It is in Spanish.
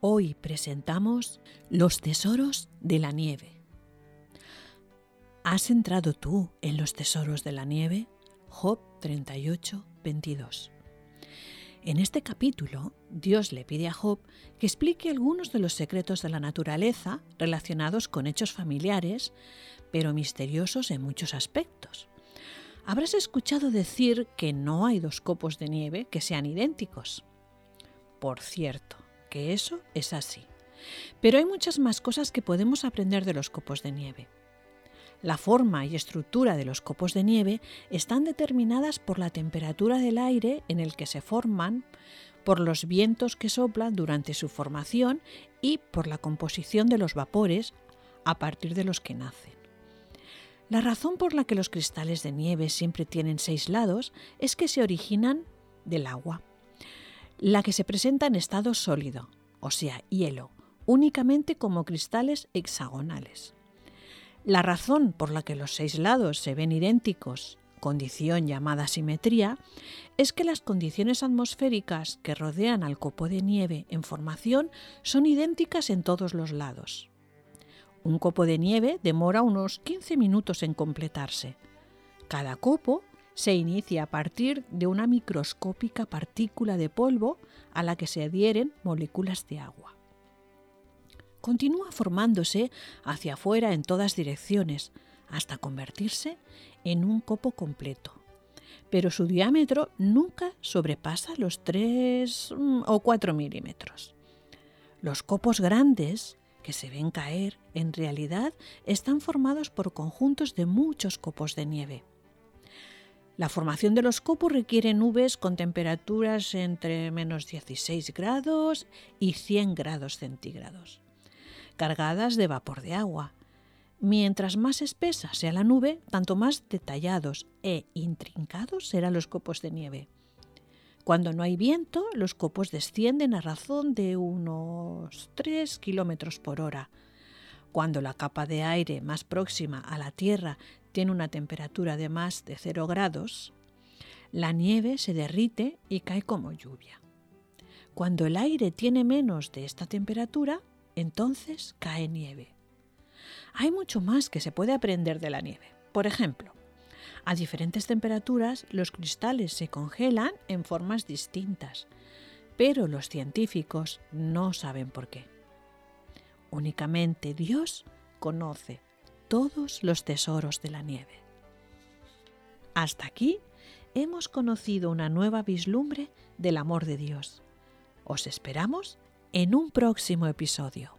Hoy presentamos Los tesoros de la nieve. ¿Has entrado tú en los tesoros de la nieve? Job 38, 22. En este capítulo, Dios le pide a Job que explique algunos de los secretos de la naturaleza relacionados con hechos familiares, pero misteriosos en muchos aspectos. Habrás escuchado decir que no hay dos copos de nieve que sean idénticos. Por cierto, que eso es así. Pero hay muchas más cosas que podemos aprender de los copos de nieve. La forma y estructura de los copos de nieve están determinadas por la temperatura del aire en el que se forman, por los vientos que soplan durante su formación y por la composición de los vapores a partir de los que nacen. La razón por la que los cristales de nieve siempre tienen seis lados es que se originan del agua la que se presenta en estado sólido, o sea, hielo, únicamente como cristales hexagonales. La razón por la que los seis lados se ven idénticos, condición llamada simetría, es que las condiciones atmosféricas que rodean al copo de nieve en formación son idénticas en todos los lados. Un copo de nieve demora unos 15 minutos en completarse. Cada copo se inicia a partir de una microscópica partícula de polvo a la que se adhieren moléculas de agua. Continúa formándose hacia afuera en todas direcciones hasta convertirse en un copo completo. Pero su diámetro nunca sobrepasa los 3 mm, o 4 milímetros. Los copos grandes que se ven caer en realidad están formados por conjuntos de muchos copos de nieve. La formación de los copos requiere nubes con temperaturas entre menos 16 grados y 100 grados centígrados, cargadas de vapor de agua. Mientras más espesa sea la nube, tanto más detallados e intrincados serán los copos de nieve. Cuando no hay viento, los copos descienden a razón de unos 3 kilómetros por hora. Cuando la capa de aire más próxima a la Tierra tiene una temperatura de más de 0 grados, la nieve se derrite y cae como lluvia. Cuando el aire tiene menos de esta temperatura, entonces cae nieve. Hay mucho más que se puede aprender de la nieve. Por ejemplo, a diferentes temperaturas los cristales se congelan en formas distintas, pero los científicos no saben por qué. Únicamente Dios conoce todos los tesoros de la nieve. Hasta aquí hemos conocido una nueva vislumbre del amor de Dios. Os esperamos en un próximo episodio.